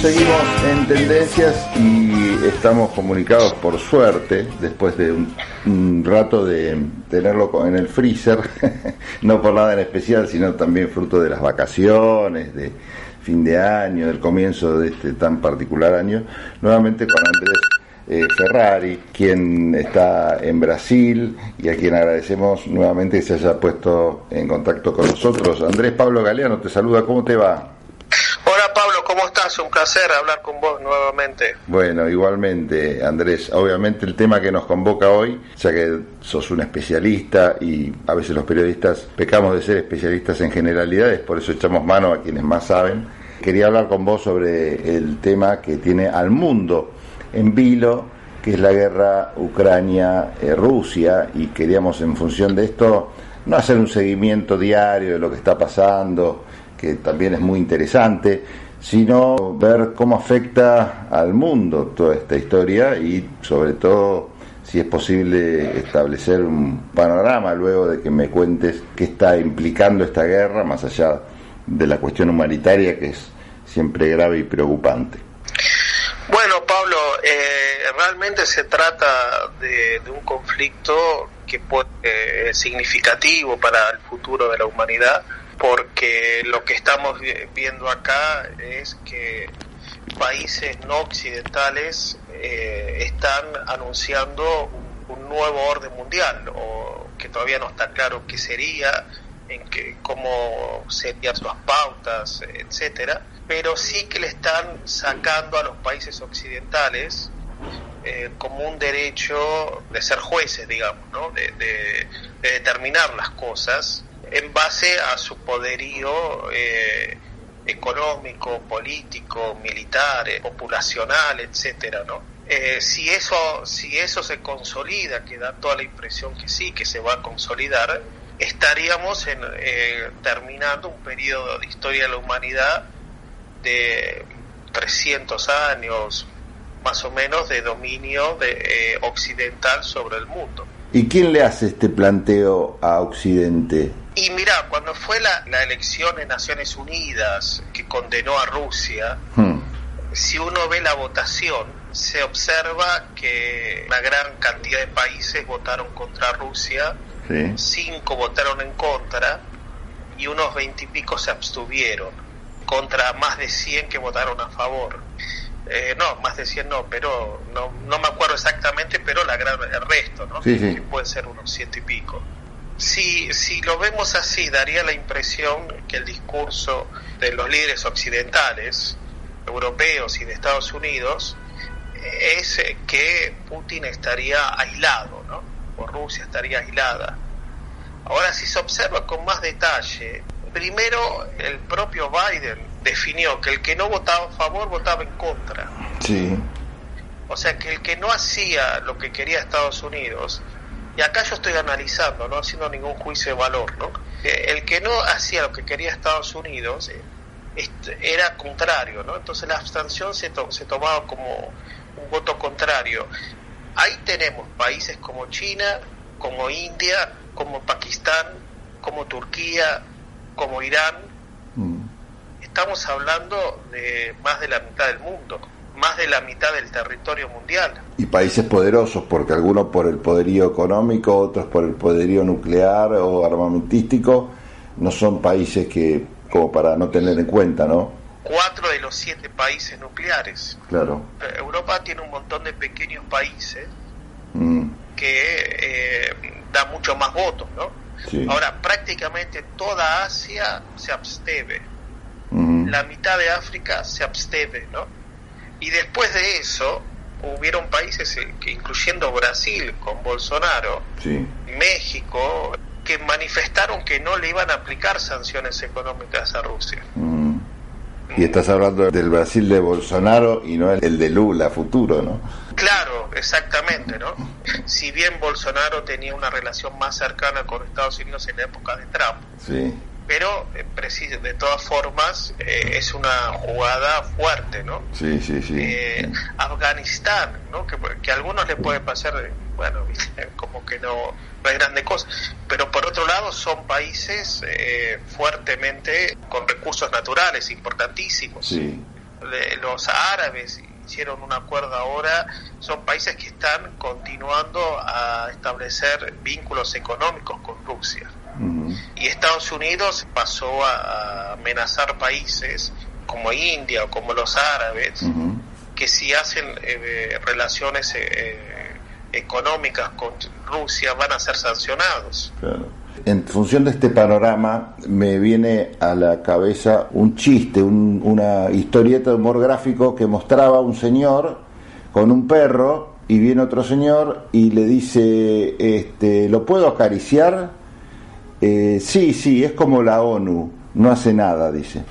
Seguimos en tendencias y estamos comunicados por suerte, después de un, rato de tenerlo en el freezer, no por nada en especial, sino también fruto de las vacaciones, de fin de año, del comienzo de este tan particular año, nuevamente con Andrés eh, Ferrari, quien está en Brasil y a quien agradecemos nuevamente que se haya puesto en contacto con nosotros. Andrés Pablo Galeano te saluda, ¿cómo te va? Pablo, ¿cómo estás? Un placer hablar con vos nuevamente. Bueno, igualmente Andrés, obviamente el tema que nos convoca hoy, ya que sos un especialista y a veces los periodistas pecamos de ser especialistas en generalidades, por eso echamos mano a quienes más saben. Quería hablar con vos sobre el tema que tiene al mundo en vilo, que es la guerra Ucrania-Rusia, y queríamos en función de esto no hacer un seguimiento diario de lo que está pasando, que también es muy interesante, sino ver cómo afecta al mundo toda esta historia y sobre todo si es posible establecer un panorama luego de que me cuentes qué está implicando esta guerra, más allá de la cuestión humanitaria que es siempre grave y preocupante. Bueno, Pablo, eh, realmente se trata de, un conflicto que puede significativo para el futuro de la humanidad porque lo que estamos viendo acá es que países no occidentales eh, están anunciando un, nuevo orden mundial, o que todavía no está claro qué sería, en qué, cómo serían sus pautas, etcétera, pero sí que le están sacando a los países occidentales eh, como un derecho de ser jueces, digamos, ¿no? de determinar las cosas en base a su poderío eh, económico, político, militar, eh, populacional, etcétera, ¿no? Eh, si eso si eso se consolida, que da toda la impresión que sí, que se va a consolidar, estaríamos en, terminando un periodo de historia de la humanidad de 300 años más o menos de dominio de, occidental sobre el mundo. ¿Y quién le hace este planteo a Occidente? Y mira, cuando fue la, elección en Naciones Unidas que condenó a Rusia, hmm. si uno ve la votación, se observa que una gran cantidad de países votaron contra Rusia, cinco votaron en contra y unos veintipico se abstuvieron, contra más de 100 que votaron a favor. Eh, no, más de 100 no, pero no, no me acuerdo exactamente, pero la gran, el resto, ¿no? Que puede ser unos ciento y pico. Si, si lo vemos así, daría la impresión que el discurso de los líderes occidentales, europeos y de Estados Unidos, es que Putin estaría aislado, ¿no? O Rusia estaría aislada. Ahora, si se observa con más detalle, primero el propio Biden definió que el que no votaba a favor votaba en contra. Sí. O sea que el que no hacía lo que quería Estados Unidos y acá yo estoy analizando, no haciendo ningún juicio de valor, ¿no? El que no hacía lo que quería Estados Unidos eh, era contrario, ¿no? Entonces la abstención se, se tomaba como un voto contrario. Ahí tenemos países como China, como India, como Pakistán, como Turquía, como Irán. Estamos hablando de más de la mitad del mundo más de la mitad del territorio mundial. Y países poderosos, porque algunos por el poderío económico, otros por el poderío nuclear o armamentístico, no son países que, como para no tener en cuenta, ¿no? Cuatro de los siete países nucleares. Claro. Eh, Europa tiene un montón de pequeños países mm. que eh, da mucho más votos, ¿no? Ahora, prácticamente toda Asia se absteve. La mitad de África se absteve, ¿no? Y después de eso, hubieron países, eh, que, incluyendo Brasil con Bolsonaro, México, que manifestaron que no le iban a aplicar sanciones económicas a Rusia. Mm. Y estás hablando del Brasil de Bolsonaro y no el de Lula futuro, ¿no? Claro, exactamente, ¿no? Si bien Bolsonaro tenía una relación más cercana con Estados Unidos en la época de Trump, sí pero eh, de todas formas eh, es una jugada fuerte, ¿no? Sí, sí, sí. Eh, Afganistán, ¿no? Que, que, a algunos le puede pasar, bueno, como que no, no es grande cosa, pero por otro lado son países fuertemente con recursos naturales importantísimos. Sí. los árabes hicieron un acuerdo ahora, son países que están continuando a establecer vínculos económicos con Rusia. Y Estados Unidos pasó a amenazar países como India o como los árabes, que si hacen eh, relaciones eh, económicas con Rusia van a ser sancionados. En función de este panorama me viene a la cabeza un chiste, una historieta de humor gráfico que mostraba un señor con un perro y viene otro señor y le dice, este, ¿lo puedo acariciar? Eh, sí, sí, es como la ONU, no hace nada, dice.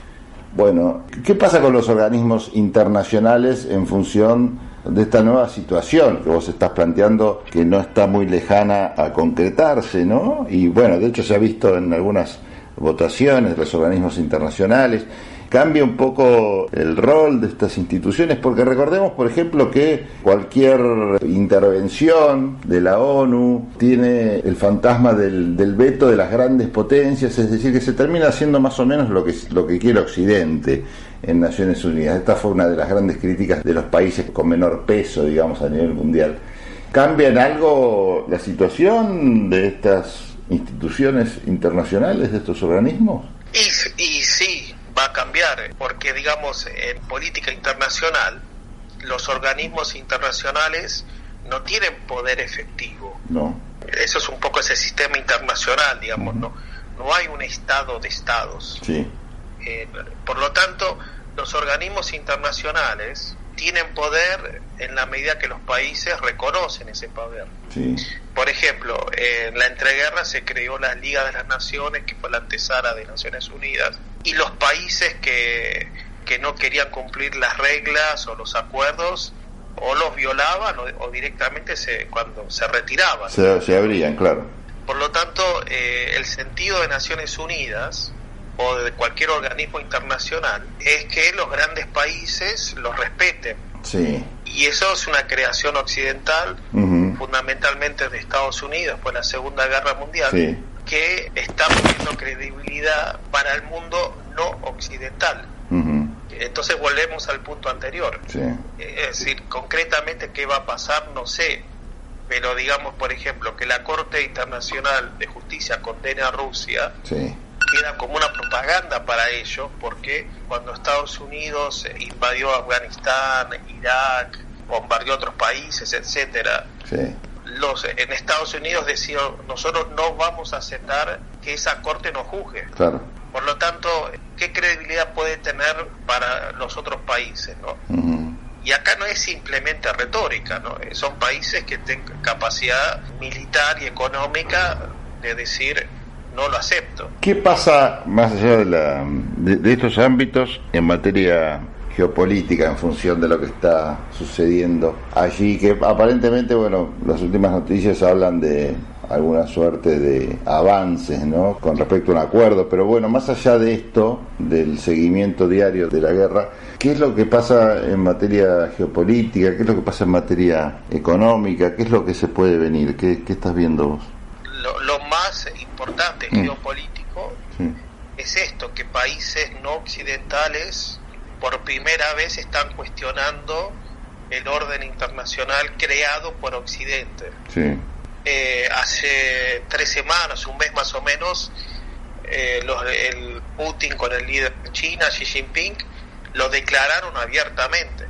Bueno, ¿qué pasa con los organismos internacionales en función de esta nueva situación que vos estás planteando que no está muy lejana a concretarse, ¿no? Y bueno, de hecho se ha visto en algunas votaciones de los organismos internacionales cambia un poco el rol de estas instituciones, porque recordemos, por ejemplo, que cualquier intervención de la ONU tiene el fantasma del, veto de las grandes potencias, es decir, que se termina haciendo más o menos lo que, lo que quiere Occidente en Naciones Unidas. Esta fue una de las grandes críticas de los países con menor peso, digamos, a nivel mundial. ¿Cambia en algo la situación de estas instituciones internacionales, de estos organismos? Y, y sí, va a cambiar, porque digamos, en política internacional, los organismos internacionales no tienen poder efectivo. No. Eso es un poco ese sistema internacional, digamos, no, no hay un estado de estados. Sí. Eh, por lo tanto, los organismos internacionales tienen poder en la medida que los países reconocen ese poder. Por ejemplo, en la entreguerra se creó la Liga de las Naciones, que fue la antesala de Naciones Unidas, y los países que, que no querían cumplir las reglas o los acuerdos o los violaban o, directamente se, cuando se retiraban. Se, abrían, claro. Por lo tanto, eh, el sentido de Naciones Unidas o de cualquier organismo internacional es que los grandes países los respeten. Sí. Y eso es una creación occidental, fundamentalmente de Estados Unidos, por la Segunda Guerra Mundial, que está poniendo credibilidad para el mundo no occidental. Entonces volvemos al punto anterior. Es decir, concretamente qué va a pasar, no sé. Pero digamos, por ejemplo, que la Corte Internacional de Justicia condene a Rusia, sí queda como una propaganda para ellos, porque cuando Estados Unidos invadió Afganistán, Irak, bombardeó otros países, etcétera, los en Estados Unidos decían nosotros no vamos a aceptar que esa corte nos juzgue. Por lo tanto, ¿qué credibilidad puede tener para los otros países, no? Y acá no es simplemente retórica, ¿no? Son países que tienen capacidad militar y económica de decir no lo acepto. ¿Qué pasa más allá de, la, de, estos ámbitos en materia geopolítica en función de lo que está sucediendo allí? Que aparentemente, bueno, las últimas noticias hablan de alguna suerte de avances, ¿no? Con respecto a un acuerdo, pero bueno, más allá de esto, del seguimiento diario de la guerra, ¿qué es lo que pasa en materia geopolítica? ¿Qué es lo que pasa en materia económica? ¿Qué es lo que se puede venir? ¿Qué, qué estás viendo vos? lo, más importante mm. geopolítico es esto, que países no occidentales por primera vez están cuestionando el orden internacional creado por Occidente. Eh, hace tres semanas, un mes más o menos, eh, los, el Putin con el líder de China, Xi Jinping, lo declararon abiertamente.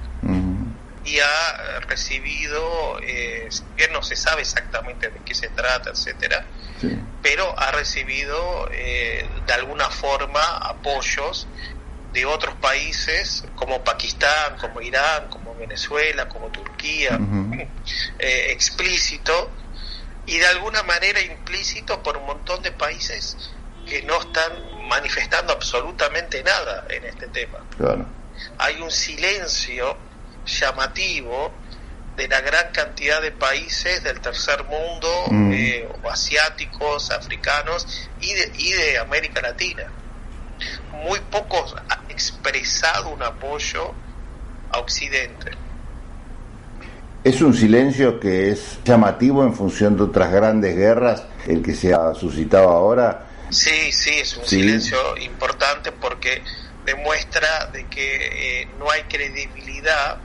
Y ha recibido, eh, bien no se sabe exactamente de qué se trata, etcétera, pero ha recibido eh, de alguna forma apoyos de otros países como Pakistán, como Irán, como Venezuela, como Turquía, eh, explícito y de alguna manera implícito por un montón de países que no están manifestando absolutamente nada en este tema. Hay un silencio llamativo de la gran cantidad de países del tercer mundo, mm. eh, asiáticos, africanos y de, y de América Latina. Muy pocos han expresado un apoyo a Occidente. Es un silencio que es llamativo en función de otras grandes guerras, el que se ha suscitado ahora. Sí, sí, es un silencio importante porque demuestra de que eh, no hay credibilidad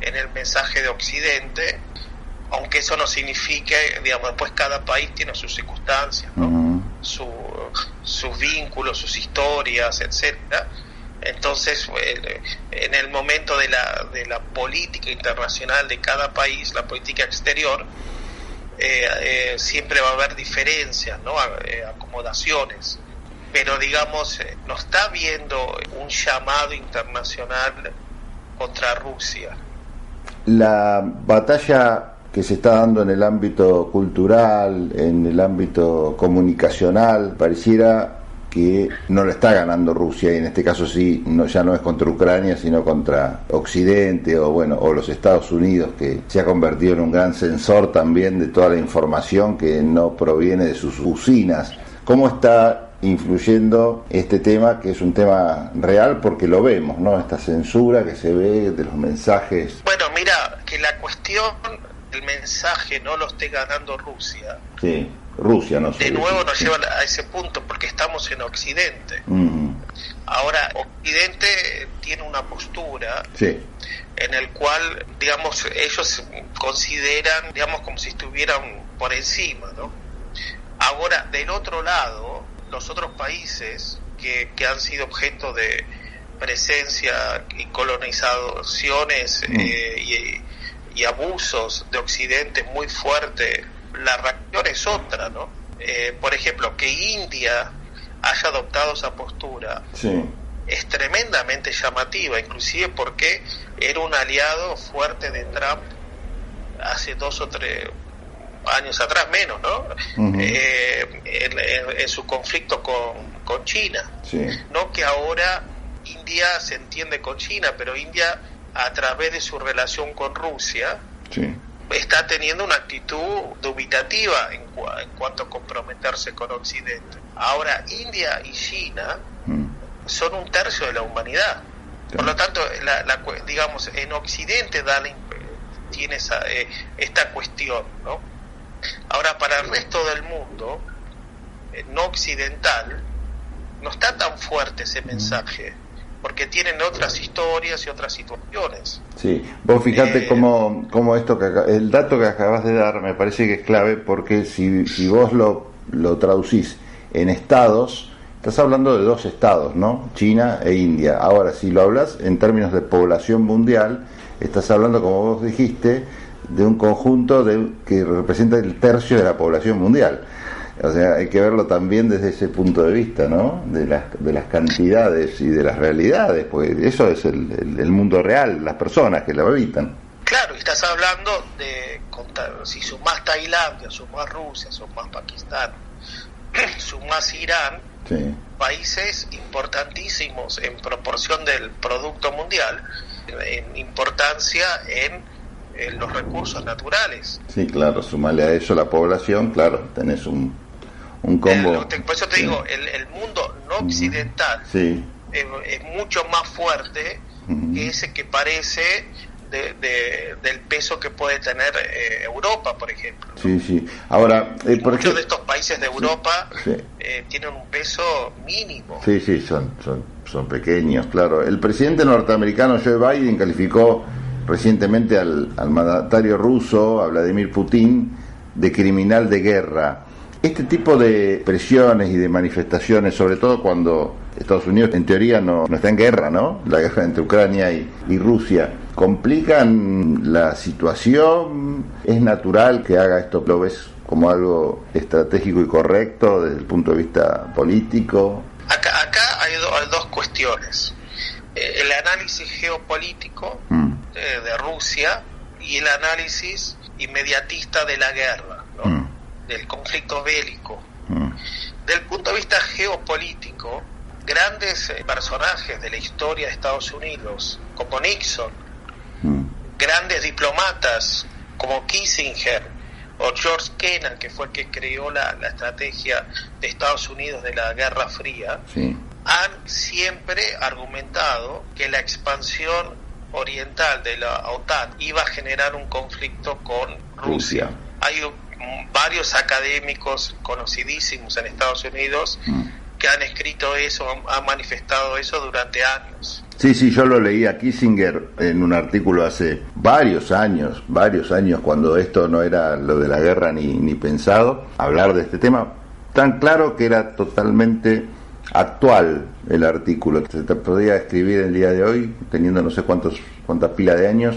en el mensaje de Occidente, aunque eso no signifique, digamos, después cada país tiene sus circunstancias, sus vínculos, sus historias, etcétera. Entonces, en el momento de la, de la política internacional de cada país, la política exterior, eh, eh, siempre va a haber diferencias, ¿no? Eh, acomodaciones. Pero, digamos, no está habiendo un llamado internacional contra Rusia. La batalla que se está dando en el ámbito cultural, en el ámbito comunicacional, pareciera que no le está ganando Rusia y en este caso sí no, ya no es contra Ucrania sino contra Occidente o bueno o los Estados Unidos que se ha convertido en un gran sensor también de toda la información que no proviene de sus usinas. Cómo está influyendo este tema que es un tema real porque lo vemos no esta censura que se ve de los mensajes. Bueno mira que la cuestión el mensaje no lo esté ganando Rusia sí Rusia, no De nuevo nos lleva a ese punto porque estamos en Occidente. Ahora, Occidente tiene una postura en el cual, digamos, ellos consideran, digamos, como si estuvieran por encima, ¿no? Ahora, del otro lado, los otros países que, que han sido objeto de presencia y colonizaciones eh, y, y abusos de Occidente muy fuerte la reacción es otra, ¿no? Eh, por ejemplo, que India haya adoptado esa postura es tremendamente llamativa, inclusive porque era un aliado fuerte de Trump hace dos o tres años atrás, menos, ¿no? Eh, en, su conflicto con, con China. No que ahora India se entiende con China, pero India a través de su relación con Rusia, sí está teniendo una actitud dubitativa en, cuanto a comprometerse con Occidente. Ahora, India y China mm. son un tercio de la humanidad. Por lo tanto, digamos, en Occidente da tiene esa, eh, esta cuestión, ¿no? Ahora, para el resto del mundo, eh, no occidental, no está tan fuerte ese mm. Porque tienen otras historias y otras situaciones. Sí, vos fijate eh, cómo, esto que el dato que acabas de dar me parece que es clave porque si, si vos lo, lo traducís en estados, estás hablando de dos estados, ¿no? China e India. Ahora, si lo hablas en términos de población mundial, estás hablando, como vos dijiste, de un conjunto de, que representa el tercio de la población mundial. O sea, hay que verlo también desde ese punto de vista, ¿no? De las, de las cantidades y de las realidades, pues eso es el, el, mundo real, las personas que lo habitan. Claro, y estás hablando de, si sumás Tailandia, sumás Rusia, sumás Pakistán, sumás Irán, países importantísimos en proporción del Producto Mundial, en importancia en los recursos naturales. Sí, claro, sumarle a eso la población, claro, tenés un, un combo. por eso te digo, el, mundo no occidental es, mucho más fuerte que ese que parece de, del peso que puede tener eh, Europa, por ejemplo. Sí, sí. Ahora, eh, muchos de estos países de Europa eh, tienen un peso mínimo. Sí, sí, son, son, son pequeños, claro. El presidente norteamericano Joe Biden calificó recientemente al, al mandatario ruso, a Vladimir Putin, de criminal de guerra. Este tipo de presiones y de manifestaciones, sobre todo cuando Estados Unidos en teoría no, está en guerra, ¿no? La guerra entre Ucrania y, Rusia, ¿complican la situación? ¿Es natural que haga esto? ¿Lo ves como algo estratégico y correcto desde el punto de vista político? Acá, acá hay, dos cuestiones. Eh, el análisis geopolítico mm. de, Rusia y el análisis inmediatista de la guerra. ¿no? Mm del conflicto bélico. Mm. Del punto de vista geopolítico, grandes eh, personajes de la historia de Estados Unidos, como Nixon, mm. grandes diplomatas como Kissinger o George Kennan, que fue el que creó la, estrategia de Estados Unidos de la Guerra Fría, han siempre argumentado que la expansión oriental de la OTAN iba a generar un conflicto con Rusia. Hay varios académicos conocidísimos en Estados Unidos mm. que han escrito eso, han manifestado eso durante años. Sí, sí, yo lo leí a Kissinger en un artículo hace varios años, varios años, cuando esto no era lo de la guerra ni, ni pensado, hablar de este tema, tan claro que era totalmente actual el artículo. Se podía escribir el día de hoy, teniendo no sé cuántos, cuántas pilas de años,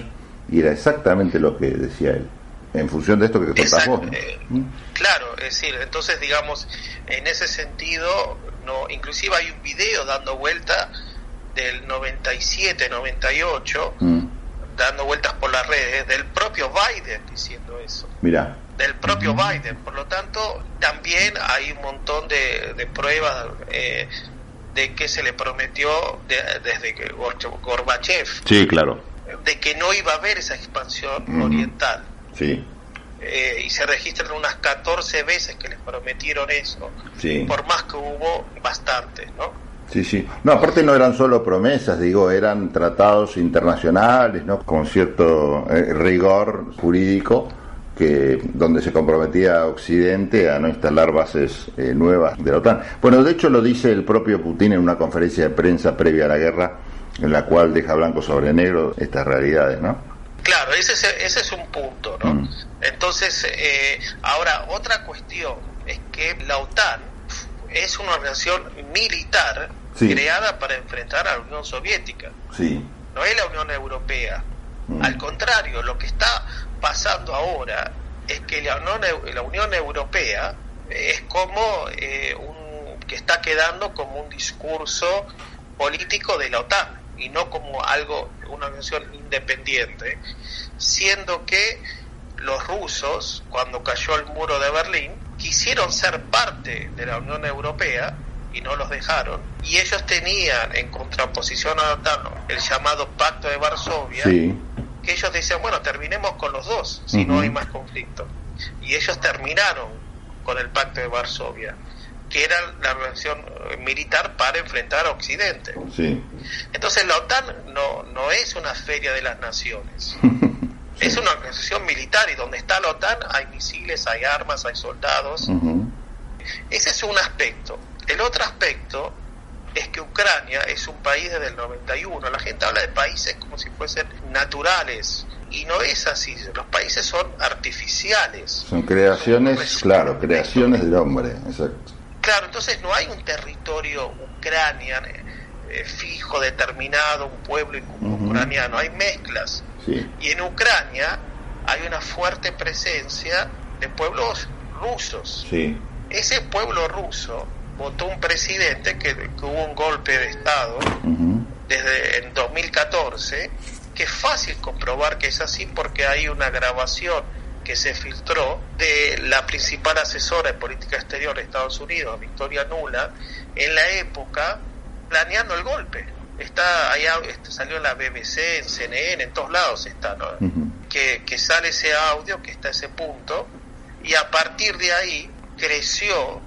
y era exactamente lo que decía él en función de esto que contás vos. Eh, claro, es decir, entonces digamos, en ese sentido, no, inclusive hay un video dando vuelta del 97, 98, mm. dando vueltas por las redes, del propio Biden diciendo eso. Mira. Del propio Biden. Por lo tanto, también hay un montón de, de pruebas eh, de que se le prometió desde que Gorbachev. Sí, claro. De que no iba a haber esa expansión oriental. Sí. Eh, y se registran unas 14 veces que les prometieron eso, sí. por más que hubo bastantes, ¿no? Sí, sí. No, aparte no eran solo promesas, digo, eran tratados internacionales, ¿no? Con cierto eh, rigor jurídico que donde se comprometía Occidente a no instalar bases eh, nuevas de la OTAN. Bueno, de hecho lo dice el propio Putin en una conferencia de prensa previa a la guerra, en la cual deja blanco sobre negro estas realidades, ¿no? Claro, ese es, ese es un punto, ¿no? Mm. Entonces, eh, ahora, otra cuestión es que la OTAN es una organización militar creada para enfrentar a la Unión Soviética. Sí. No es la Unión Europea. Mm. Al contrario, lo que está pasando ahora es que la Unión, la Unión Europea es como eh, un, que está quedando como un discurso político de la OTAN y no como algo, una organización independiente, siendo que los rusos, cuando cayó el muro de Berlín, quisieron ser parte de la Unión Europea y no los dejaron. Y ellos tenían en contraposición a OTAN el llamado Pacto de Varsovia, que ellos decían, bueno, terminemos con los dos, si no hay más conflicto. Y ellos terminaron con el Pacto de Varsovia, que era la organización eh, militar para enfrentar a Occidente. Entonces la OTAN no, no es una feria de las naciones. Es una organización militar y donde está la OTAN hay misiles, hay armas, hay soldados. Ese es un aspecto. El otro aspecto es que Ucrania es un país desde el 91. La gente habla de países como si fuesen naturales. Y no es así. Los países son artificiales. Son creaciones, claro, creaciones del hombre. Exacto. Claro, entonces no hay un territorio ucraniano eh, fijo, determinado, un pueblo ucraniano. Hay mezclas. Y en Ucrania hay una fuerte presencia de pueblos rusos. Ese pueblo ruso votó un presidente que, hubo un golpe de Estado desde en 2014, que es fácil comprobar que es así porque hay una grabación que se filtró de la principal asesora de política exterior de Estados Unidos, Victoria Nula, en la época planeando el golpe. Está allá este, salió en la BBC, en CNN, en todos lados está, que, que sale ese audio, que está ese punto, y a partir de ahí creció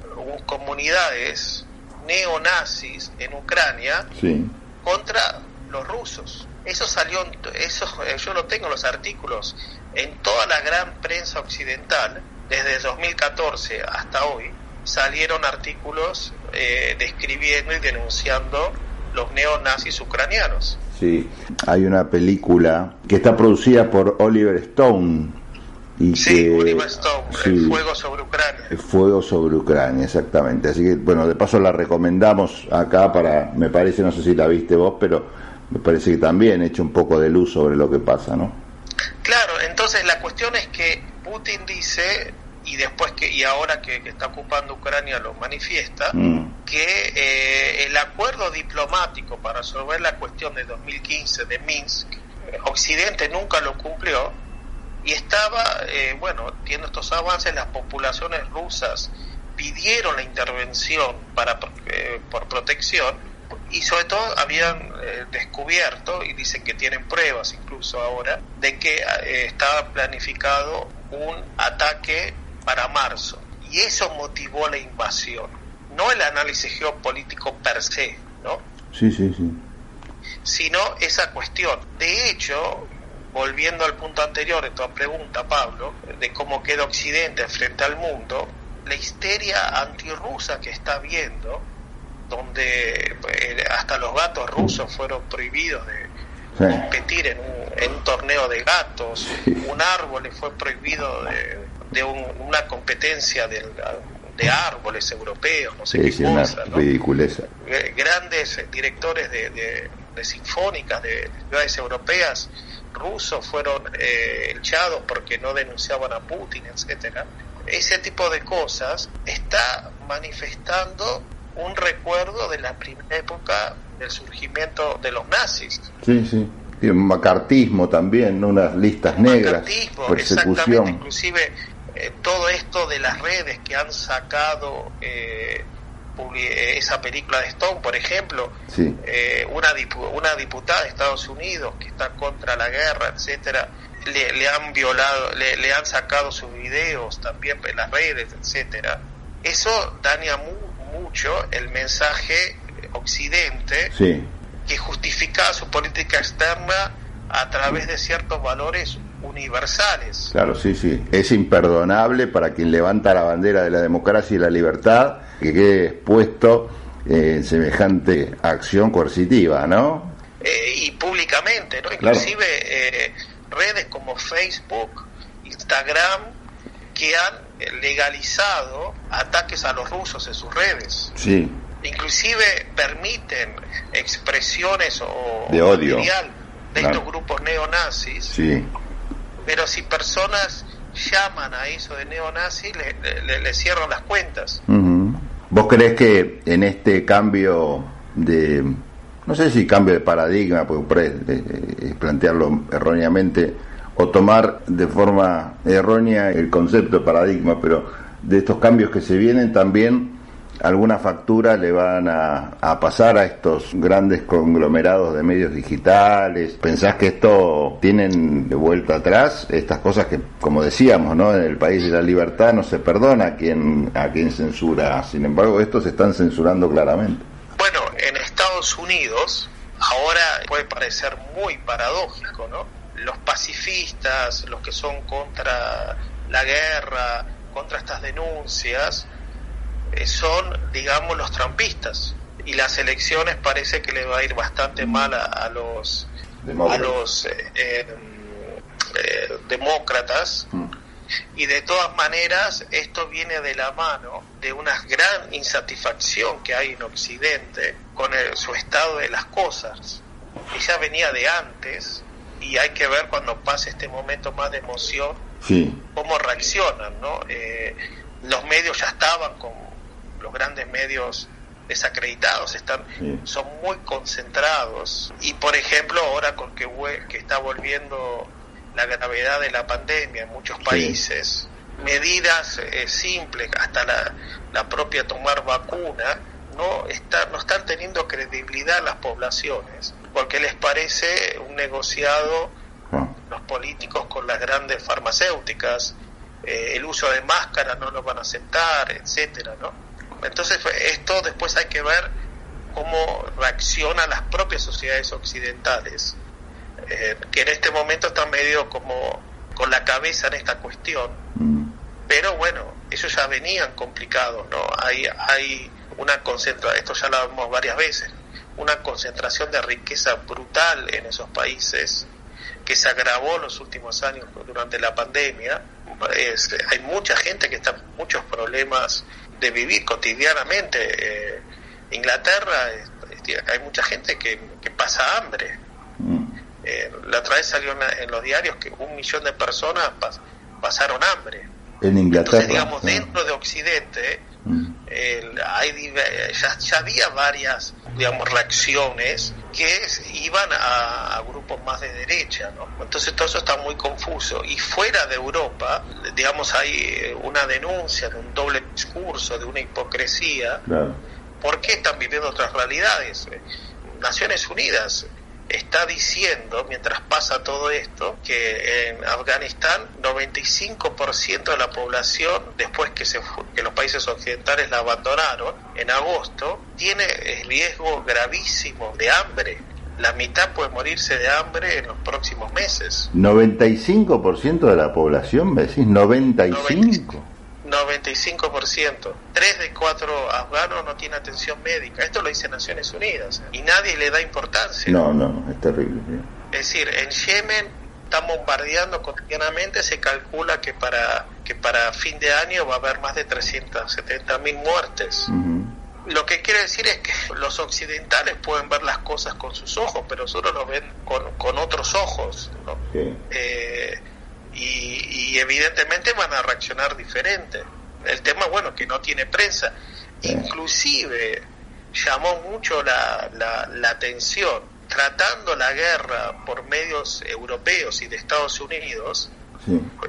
comunidades neonazis en Ucrania contra los rusos. Eso salió, eso, eh, yo lo tengo los artículos en toda la gran prensa occidental, desde 2014 hasta hoy, salieron artículos eh, describiendo y denunciando los neonazis ucranianos. Sí, hay una película que está producida por Oliver Stone. Y sí, Oliver Stone, el Fuego sobre Ucrania. El Fuego sobre Ucrania, exactamente. Así que, bueno, de paso la recomendamos acá para, me parece, no sé si la viste vos, pero me parece que también echa un poco de luz sobre lo que pasa, ¿no? Claro, entonces la cuestión es que Putin dice y después que y ahora que, está ocupando Ucrania lo manifiesta mm. que eh, el acuerdo diplomático para resolver la cuestión de 2015 de Minsk Occidente nunca lo cumplió y estaba eh, bueno tiene estos avances las populaciones rusas pidieron la intervención para eh, por protección y sobre todo habían descubierto y dicen que tienen pruebas incluso ahora de que estaba planificado un ataque para marzo. Y eso motivó la invasión, no el análisis geopolítico per se, ¿no? Sí, sí, sí. Sino esa cuestión. De hecho, volviendo al punto anterior de tu pregunta, Pablo, de cómo queda Occidente frente al mundo, la histeria antirrusa que está viendo donde eh, hasta los gatos rusos fueron prohibidos de competir en un, torneo de gatos, un árbol fue prohibido de, una competencia de, árboles europeos, no sé qué cosa. Grandes directores de, sinfónicas de ciudades europeas rusos fueron eh, echados porque no denunciaban a Putin, etcétera. Ese tipo de cosas está manifestando un recuerdo de la primera época del surgimiento de los nazis. Sí, sí. Y un macartismo también, unas listas negras, persecución. Inclusive eh, todo esto de las redes que han sacado eh, esa película de Stone, por ejemplo, eh, una, una diputada de Estados Unidos que está contra la guerra, etcétera, le, han violado, le, han sacado sus videos también en las redes, etcétera. Eso daña mucho el mensaje occidente que justifica su política externa a través de ciertos valores universales. Claro, sí, sí. Es imperdonable para quien levanta la bandera de la democracia y la libertad que quede expuesto en semejante acción coercitiva, ¿no? Eh, y públicamente, ¿no? Inclusive eh, redes como Facebook, Instagram, que han legalizado ataques a los rusos en sus redes. Sí. Inclusive permiten expresiones o de odio de estos grupos neonazis. Sí. Pero si personas llaman a eso de neonazis, le, le, cierran las cuentas. ¿Vos crees que en este cambio de, no sé si cambio de paradigma, porque es plantearlo erróneamente, o tomar de forma errónea el concepto de paradigma, pero de estos cambios que se vienen también alguna factura le van a, pasar a estos grandes conglomerados de medios digitales? ¿Pensás que esto tienen de vuelta atrás? Estas cosas que, como decíamos, ¿no? En el país de la libertad no se perdona a quien, a quien censura. Sin embargo, estos se están censurando claramente. Bueno, en Estados Unidos ahora puede parecer muy paradójico, ¿no? Los pacifistas, los que son contra la guerra, contra estas denuncias, eh, son, digamos, los trampistas. Y las elecciones parece que le va a ir bastante mal a, los, a los eh, eh, demócratas. Mm. Y de todas maneras, esto viene de la mano de una gran insatisfacción que hay en Occidente con su estado de las cosas. Ya venía de antes, y hay que ver cuando pase este momento más de emoción, cómo reaccionan, ¿no? los medios ya estaban con los grandes medios desacreditados están son muy concentrados. Y por ejemplo ahora con que, que está volviendo la gravedad de la pandemia en muchos países medidas eh, simples hasta la, la, propia tomar vacuna no está, no están teniendo credibilidad las poblaciones porque les parece un negociado ah. los políticos con las grandes farmacéuticas eh, el uso de máscaras no lo van a aceptar etcétera no entonces esto después hay que ver cómo reaccionan las propias sociedades occidentales, eh, que en este momento están medio como con la cabeza en esta cuestión. Mm. Pero bueno, ellos ya venían complicados, ¿no? Hay, hay una concentración, esto ya lo hablamos varias veces, una concentración de riqueza brutal en esos países que se agravó en los últimos años durante la pandemia. hay mucha gente que está con muchos problemas de vivir cotidianamente. Eh, Inglaterra, hay mucha gente que, pasa hambre. Mm. Eh, la otra vez salió en, los diarios que un millón de personas pasaron hambre. En Inglaterra. Entonces, digamos, dentro de Occidente mm. Hay, ya, ya, había varias, digamos, reacciones que iban a, grupos más de derecha, ¿no? Entonces todo eso está muy confuso. Y fuera de Europa, digamos, hay eh, una denuncia de un doble discurso, de una hipocresía. ¿Por qué están viviendo otras realidades? Naciones Unidas está diciendo, mientras pasa todo esto, que en Afganistán 95% de la población, después que, se, que los países occidentales la abandonaron, en agosto, tiene riesgo gravísimo de hambre. La mitad puede morirse de hambre en los próximos meses. 95% de la población, ¿me decís? 95. 95%. Tres de cuatro afganos no tienen atención médica. Esto lo dice Naciones Unidas. Y nadie le da importancia. No, no, es terrible. Es decir, en Yemen están bombardeando cotidianamente. Se calcula que para, que para fin de año va a haber más de 370 mil muertes. Lo que quiere decir es que los occidentales pueden ver las cosas con sus ojos, pero nosotros lo ven con, otros ojos. Eh, y, evidentemente van a reaccionar diferente. El tema, bueno, que no tiene prensa. Inclusive llamó mucho la, la, atención, tratando la guerra por medios europeos y de Estados Unidos,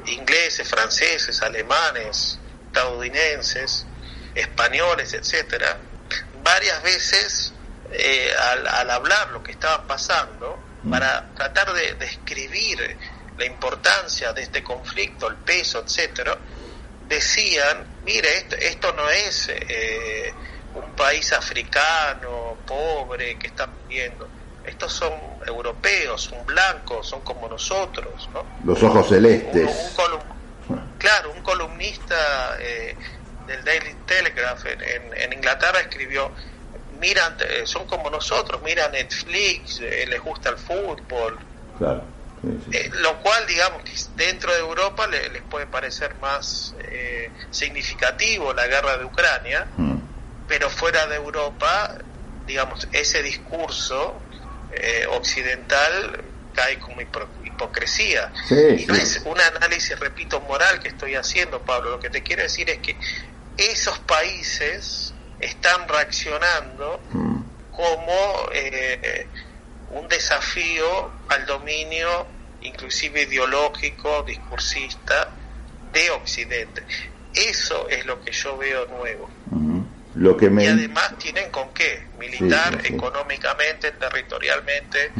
ingleses, franceses, alemanes, estadounidenses, españoles, etcétera, varias veces eh, al, hablar lo que estaba pasando, mm. para tratar de describir la importancia de este conflicto, el peso, etcétera, decían, mire, esto, esto no es eh, un país africano, pobre, que está viendo. Estos son europeos, son blancos, son como nosotros, ¿no? Los ojos celestes. claro, un columnista eh, del Daily Telegraph en, Inglaterra escribió, miran, eh, son como nosotros, mira Netflix, les gusta el fútbol. Claro eh, lo cual, digamos, que dentro de Europa les puede parecer más eh, significativo la guerra de Ucrania, mm. pero fuera de Europa, digamos, ese discurso eh, occidental cae como hipocresía. y no es un análisis, repito, moral que estoy haciendo, Pablo. Lo que te quiero decir es que esos países están reaccionando mm. como un desafío al dominio inclusive ideológico, discursista, de Occidente. Eso es lo que yo veo nuevo. lo que me... Y además tienen con qué, militar, económicamente, territorialmente,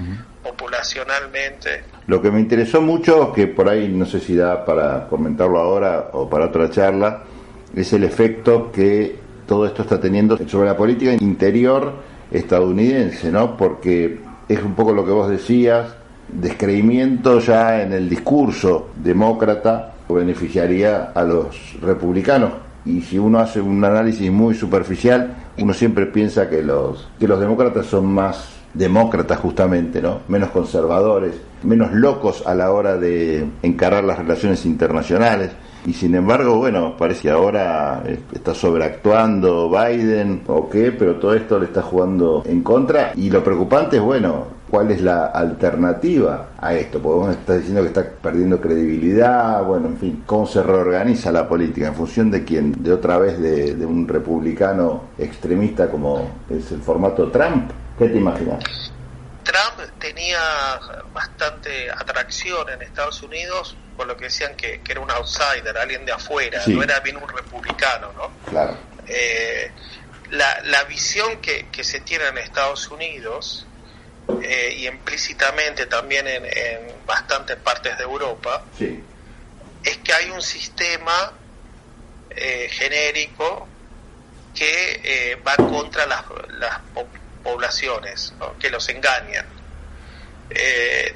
populacionalmente. Lo que me interesó mucho, que por ahí no sé si da para comentarlo ahora o para otra charla, es el efecto que todo esto está teniendo sobre la política interior estadounidense, ¿no? Porque es un poco lo que vos decías, descreimiento ya en el discurso demócrata beneficiaría a los republicanos. Y si uno hace un análisis muy superficial, uno siempre piensa que los, que los demócratas son más demócratas justamente, ¿no? Menos conservadores, menos locos a la hora de encarar las relaciones internacionales. Y sin embargo, bueno, parece que ahora está sobreactuando Biden o qué, pero todo esto le está jugando en contra. Y lo preocupante es, bueno, cuál es la alternativa a esto, porque vos estás diciendo que está perdiendo credibilidad, bueno, en fin, cómo se reorganiza la política en función de quién, de otra vez de, un republicano extremista como es el formato Trump, ¿qué te imaginas? Trump tenía bastante atracción en Estados Unidos por lo que decían que, era un outsider, alguien de afuera, no era bien un republicano, ¿no? Claro. Eh, la, la visión que, que se tiene en Estados Unidos eh, y implícitamente también en, bastantes partes de Europa, es que hay un sistema eh, genérico que eh, va contra las, las poblaciones, que los engañan.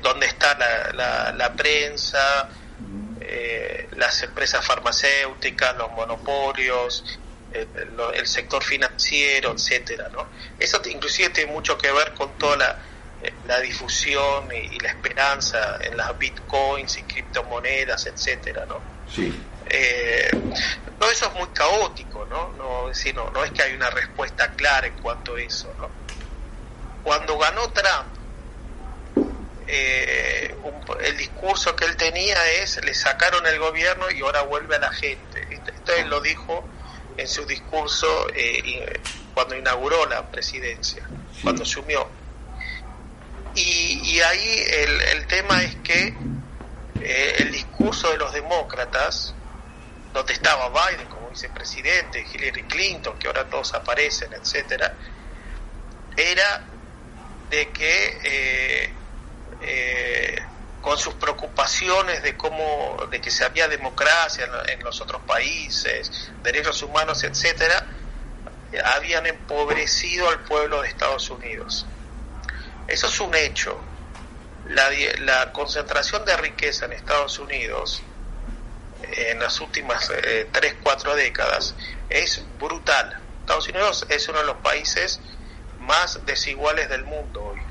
donde está la, la, prensa, las empresas farmacéuticas, los monopolios, el, sector financiero, etcétera, ¿no? Eso inclusive tiene mucho que ver con toda la, la difusión y, la esperanza en las bitcoins y criptomonedas, etcétera, ¿no? Sí. Eh, no, eso es muy caótico, ¿no? No, es no, no es que hay una respuesta clara en cuanto a eso, ¿no? Cuando ganó Trump, eh, el discurso que él tenía es, le sacaron el gobierno y ahora vuelve a la gente. Esto él lo dijo en su discurso eh, cuando inauguró la presidencia, cuando asumió y, ahí el, tema es que eh, el discurso de los demócratas, donde estaba Biden como vicepresidente, Hillary Clinton, que ahora todos aparecen, etcétera, era de que eh, eh, con sus preocupaciones de cómo, de que se había democracia en, en los otros países, derechos humanos, etcétera, habían empobrecido al pueblo de Estados Unidos. Eso es un hecho. La, la concentración de riqueza en Estados Unidos en las últimas eh, 3, 4 décadas es brutal. Estados Unidos es uno de los países más desiguales del mundo hoy.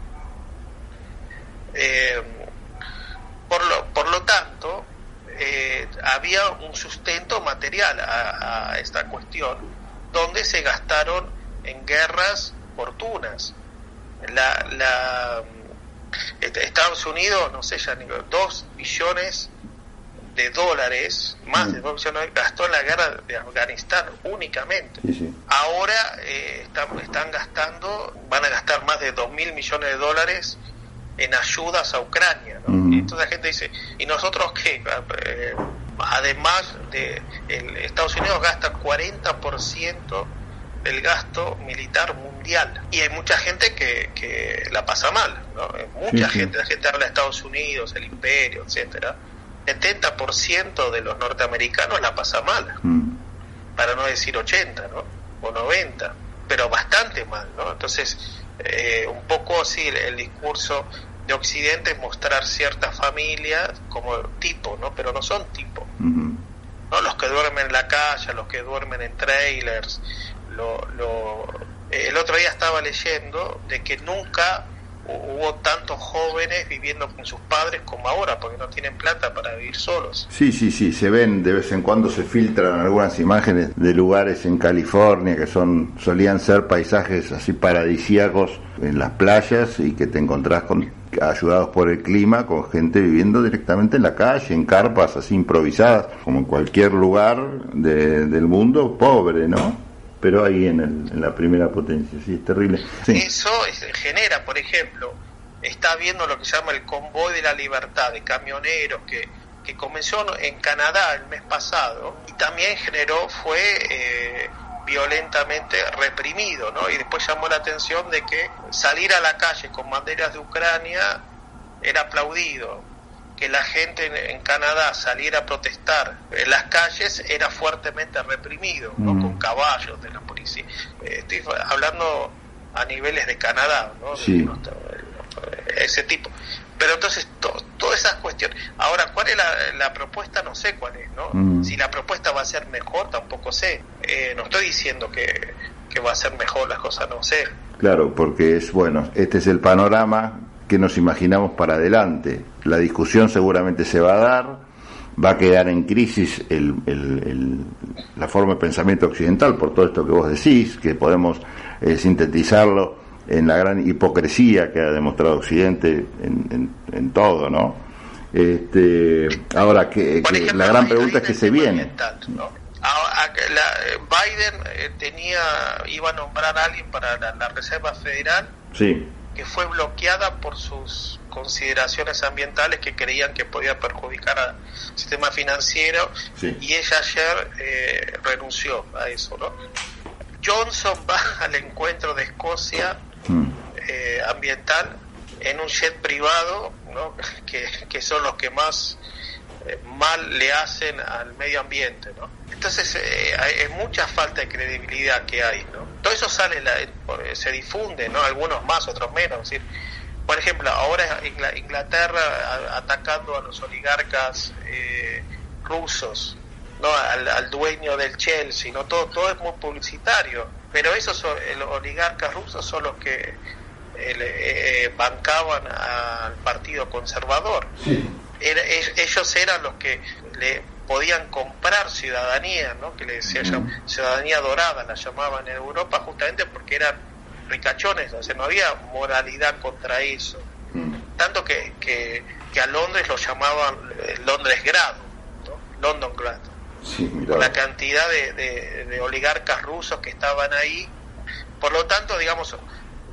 Eh, por, lo, por lo tanto, eh, había un sustento material a, a, esta cuestión, donde se gastaron en guerras fortunas. La, la, Estados Unidos, no sé, ya dos billones de dólares, más de 2 billones, gastó en la guerra de Afganistán únicamente. Sí, sí. Ahora eh, están, están gastando, van a gastar más de 2 mil millones de dólares en ayudas a Ucrania. ¿no? Y entonces la gente dice, ¿y nosotros qué? Eh, además de el, Estados Unidos gasta 40% del gasto militar mundial y hay mucha gente que, que la pasa mal ¿no? mucha Sí, sí. gente la gente habla de Estados Unidos el imperio etcétera 70% de los norteamericanos la pasa mal Mm. para no decir 80 ¿no? o 90 pero bastante mal ¿no? entonces eh, un poco así el, el discurso de Occidente es mostrar ciertas familias como tipo ¿no? pero no son tipo. ¿no? los que duermen en la calle, los que duermen en trailers. Lo, lo... El otro día estaba leyendo de que nunca hubo tantos jóvenes viviendo con sus padres como ahora, porque no tienen plata para vivir solos. Sí, sí, sí, se ven, de vez en cuando se filtran algunas imágenes de lugares en California que son solían ser paisajes así paradisíacos en las playas y que te encontrás con ayudados por el clima con gente viviendo directamente en la calle, en carpas así improvisadas, como en cualquier lugar de- del mundo pobre, ¿no? Pero ahí en, el- en la primera potencia, sí, es terrible. Eso es- genera, por ejemplo, está viendo lo que se llama el convoy de la libertad de camioneros que, que comenzó en Canadá el mes pasado y también generó, fue eh, violentamente reprimido, ¿no? Y después llamó la atención de que salir a la calle con banderas de Ucrania era aplaudido, que la gente en, en Canadá saliera a protestar en las calles era fuertemente reprimido, ¿no? Mm. Con caballos de la policía. Eh, estoy hablando a niveles de Canadá, ¿no? Sí. Ese tipo. Pero entonces, to- todas esas cuestiones. Ahora, ¿cuál es la, la propuesta? No sé cuál es, ¿no? Mm. Si la propuesta va a ser mejor, tampoco sé. Eh, no estoy diciendo que, que va a ser mejor las cosas, no sé. Claro, porque es bueno, este es el panorama que nos imaginamos para adelante. La discusión seguramente se va a dar, va a quedar en crisis el- el- el- la forma de pensamiento occidental por todo esto que vos decís, que podemos eh, sintetizarlo en la gran hipocresía que ha demostrado Occidente en, en- en todo, ¿no? Este, ahora que, Por que ejemplo, la gran pregunta es que se viene. ¿no? Eh, Biden eh, tenía, iba a nombrar a alguien para la, la Reserva Federal Sí, que fue bloqueada por sus consideraciones ambientales que creían que podía perjudicar al sistema financiero Sí. y ella ayer eh, renunció a eso, ¿no? Johnson va al encuentro de Escocia Mm. eh, ambiental en un jet privado, ¿no? que, que son los que más eh, mal le hacen al medio ambiente, ¿no? Entonces eh, hay, es mucha falta de credibilidad que hay, ¿no? Todo eso sale, la- por- se difunde, ¿no? Algunos más, otros menos. Es decir, por ejemplo, ahora Ingla- Inglaterra atacando a los oligarcas eh, rusos, ¿no? Al, al dueño del Chelsea, ¿no? Todo, todo es muy publicitario. Pero esos son- los oligarcas rusos son los que eh, eh, bancaban al partido conservador. Era- ellos eran los que le podían comprar ciudadanía, ¿no? que le decía ciudadanía dorada, la llamaban en Europa, justamente porque eran ricachones, o sea, no había moralidad contra eso. Mm. Tanto que, que, que a Londres lo llamaban eh, Londres Grado, ¿no? London Grad Sí, mirá. por la cantidad de, de- de oligarcas rusos que estaban ahí. Por lo tanto, digamos,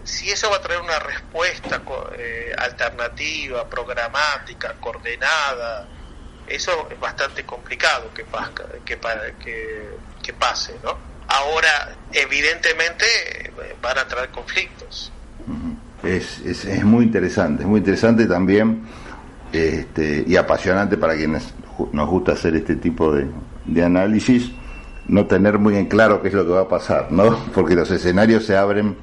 si eso va a traer una respuesta eh, alternativa, programática, coordenada, eso es bastante complicado que, pasca- que, que, pase, ¿no? Ahora, evidentemente, van a traer conflictos. Es, es, es muy interesante, es muy interesante también este, y apasionante para quienes nos gusta hacer este tipo de, de análisis, no tener muy en claro qué es lo que va a pasar, ¿no? Porque los escenarios se abren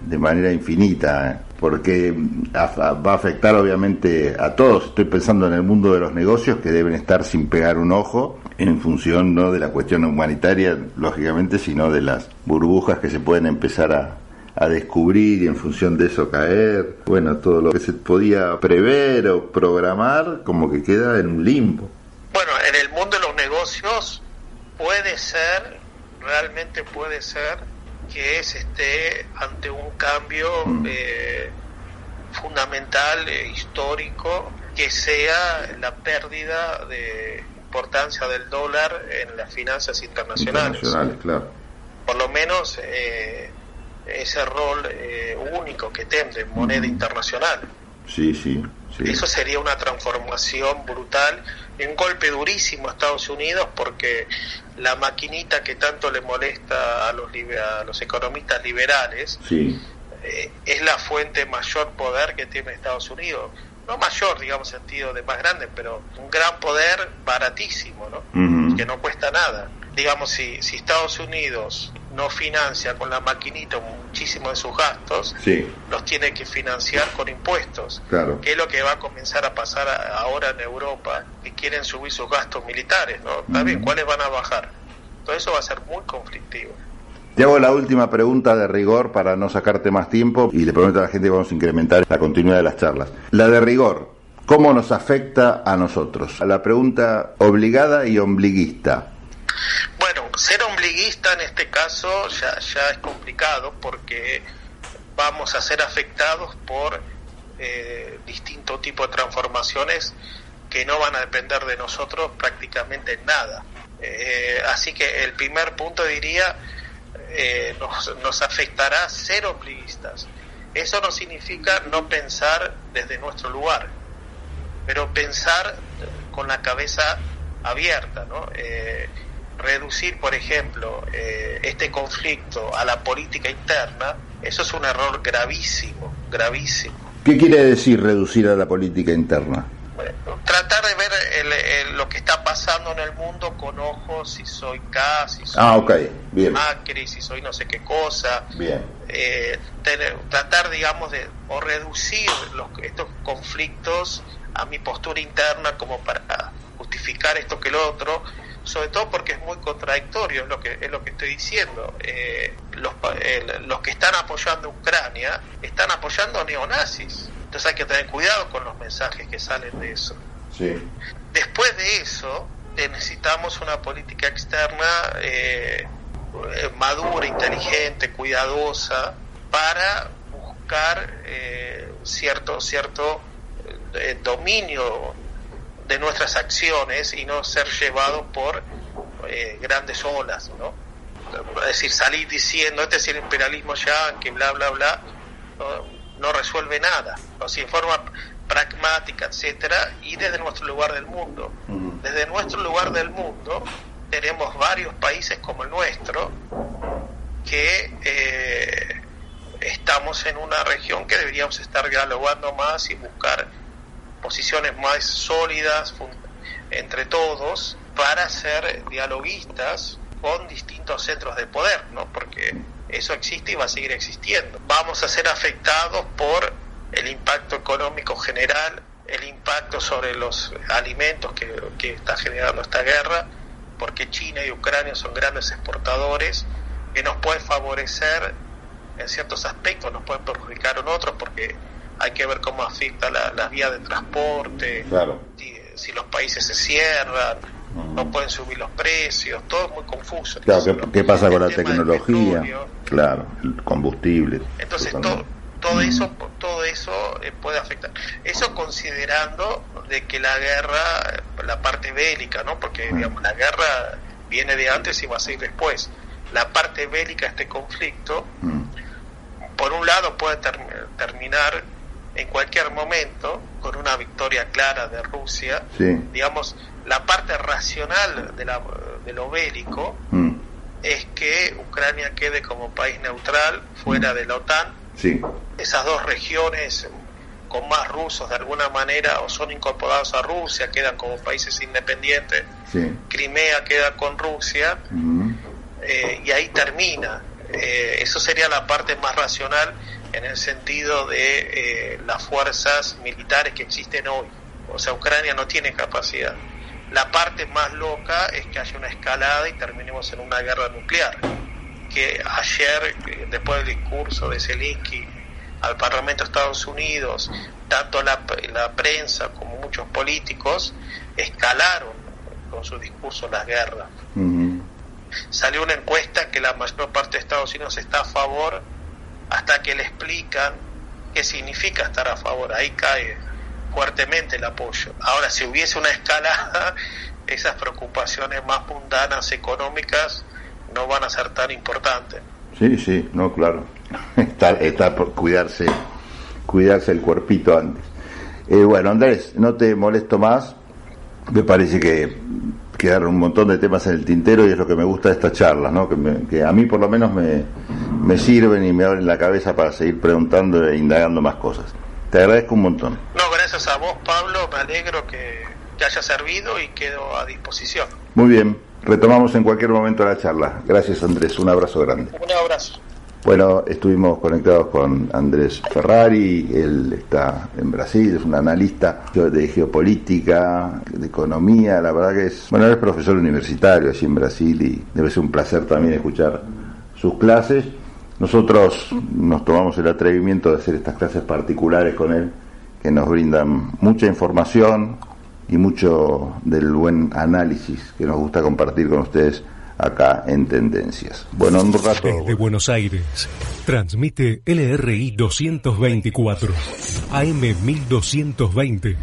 de manera infinita, ¿eh? porque va a afectar obviamente a todos. Estoy pensando en el mundo de los negocios que deben estar sin pegar un ojo en función no de la cuestión humanitaria, lógicamente, sino de las burbujas que se pueden empezar a, a descubrir y en función de eso caer. Bueno, todo lo que se podía prever o programar como que queda en un limbo. Bueno, en el mundo de los negocios puede ser, realmente puede ser que se esté ante un cambio mm. eh, fundamental, eh, histórico, que sea la pérdida de importancia del dólar en las finanzas internacionales. internacionales claro. Por lo menos eh, ese rol eh, único que tendrá en moneda internacional. Sí, sí, Eso sería una transformación brutal, un golpe durísimo a Estados Unidos porque la maquinita que tanto le molesta a los, a los economistas liberales eh, es la fuente de mayor poder que tiene Estados Unidos. No mayor, digamos, sentido de más grande, pero un gran poder baratísimo, ¿no? Que no cuesta nada. Digamos, si, si Estados Unidos no financia con la maquinita muchísimo de sus gastos, los tiene que financiar con impuestos, claro. que es lo que va a comenzar a pasar ahora en Europa, que quieren subir sus gastos militares, ¿no? ¿cuáles van a bajar? Todo eso va a ser muy conflictivo. Te hago la última pregunta de rigor para no sacarte más tiempo y le prometo a la gente que vamos a incrementar la continuidad de las charlas. La de rigor, ¿cómo nos afecta a nosotros? A la pregunta obligada y ombliguista. Ombliguista en este caso ya, es complicado porque vamos a ser afectados por eh, distintos tipos de transformaciones que no van a depender de nosotros prácticamente en nada. Eh, así que el primer punto diría, eh, nos, afectará ser ombliguistas. Eso no significa no pensar desde nuestro lugar, pero pensar con la cabeza abierta, ¿no? Eh, reducir, por ejemplo, eh, este conflicto a la política interna, eso es un error gravísimo, gravísimo. ¿Qué quiere decir reducir a la política interna? tratar de ver lo que está pasando en el mundo con ojos si soy K, si soy ah, Bien. Macri, si soy no sé qué cosa. Bien. Eh, tratar, digamos, de o reducir los, estos conflictos a mi postura interna como para justificar esto que lo otro sobre todo porque es muy contradictorio, es lo que, es lo que estoy diciendo. Eh, los, los que están apoyando a Ucrania están apoyando a neonazis. Entonces hay que tener cuidado con los mensajes que salen de eso. Después de eso, eh, necesitamos una política externa eh, madura, inteligente, cuidadosa, para buscar cierto, cierto dominio de nuestras acciones y no ser llevado por eh, grandes olas, ¿no? Es decir, salir diciendo, este es el imperialismo ya, que bla, bla, bla, no, resuelve nada, o si en forma pragmática, etcétera, y desde nuestro lugar del mundo. Desde nuestro lugar del mundo tenemos varios países como el nuestro que eh, estamos en una región que deberíamos estar dialogando más y buscar posiciones más sólidas entre todos para ser dialoguistas con distintos centros de poder, ¿no? Porque eso existe y va a seguir existiendo. Vamos a ser afectados por el impacto económico general, el impacto sobre los alimentos que, está generando esta guerra, porque China y Ucrania son grandes exportadores, que nos puede favorecer en ciertos aspectos, nos pueden perjudicar en otros, porque hay que ver cómo afecta la, las vías de transporte, si, los países se cierran, no pueden subir los precios, todo es muy confuso. Claro, ¿qué, pasa con la tecnología? claro, el combustible. Entonces, todo, todo eso todo eso eh, puede afectar. Eso considerando de que la guerra, la parte bélica, ¿no? Porque, digamos, la guerra viene de antes y va a seguir después. La parte bélica de este conflicto, por un lado, puede terminar en cualquier momento, con una victoria clara de Rusia, digamos, la parte racional de, la, de lo bélico mm. es que Ucrania quede como país neutral fuera de la OTAN. Esas dos regiones con más rusos de alguna manera o son incorporados a Rusia, quedan como países independientes. Crimea queda con Rusia mm. eh, y ahí termina Eh, eso sería la parte más racional en el sentido de eh, las fuerzas militares que existen hoy. O sea, Ucrania no tiene capacidad. La parte más loca es que haya una escalada y terminemos en una guerra nuclear. Que ayer, eh, después del discurso de Zelensky al Parlamento de Estados Unidos, tanto la, la prensa como muchos políticos escalaron con su discurso las guerras. Salió una encuesta que la mayor parte de Estados Unidos está a favor hasta que le explican qué significa estar a favor. Ahí cae fuertemente el apoyo. Ahora, si hubiese una escalada, esas preocupaciones más mundanas económicas no van a ser tan importantes. Sí, sí, no, claro. Está, está por cuidarse, cuidarse el cuerpito antes. Eh, bueno, Andrés, no te molesto más. Me parece que quedaron un montón de temas en el tintero y es lo que me gusta de estas charlas, ¿no? que, a mí por lo menos me, me, sirven y me abren la cabeza para seguir preguntando e indagando más cosas. Te agradezco un montón. No, gracias a vos, Pablo, me alegro que, que haya servido y quedo a disposición. Muy bien, retomamos en cualquier momento la charla. Gracias Andrés, un abrazo grande. Un abrazo. Bueno, estuvimos conectados con Andrés Ferrari, él está en Brasil, es un analista de geopolítica, de economía, la verdad que es, bueno, es profesor universitario allí en Brasil y debe ser un placer también escuchar sus clases. Nosotros nos tomamos el atrevimiento de hacer estas clases particulares con él, que nos brindan mucha información y mucho del buen análisis que nos gusta compartir con ustedes acá en Tendencias. Bueno, un rato. Desde Buenos Aires, transmite LRI 224, AM 1220.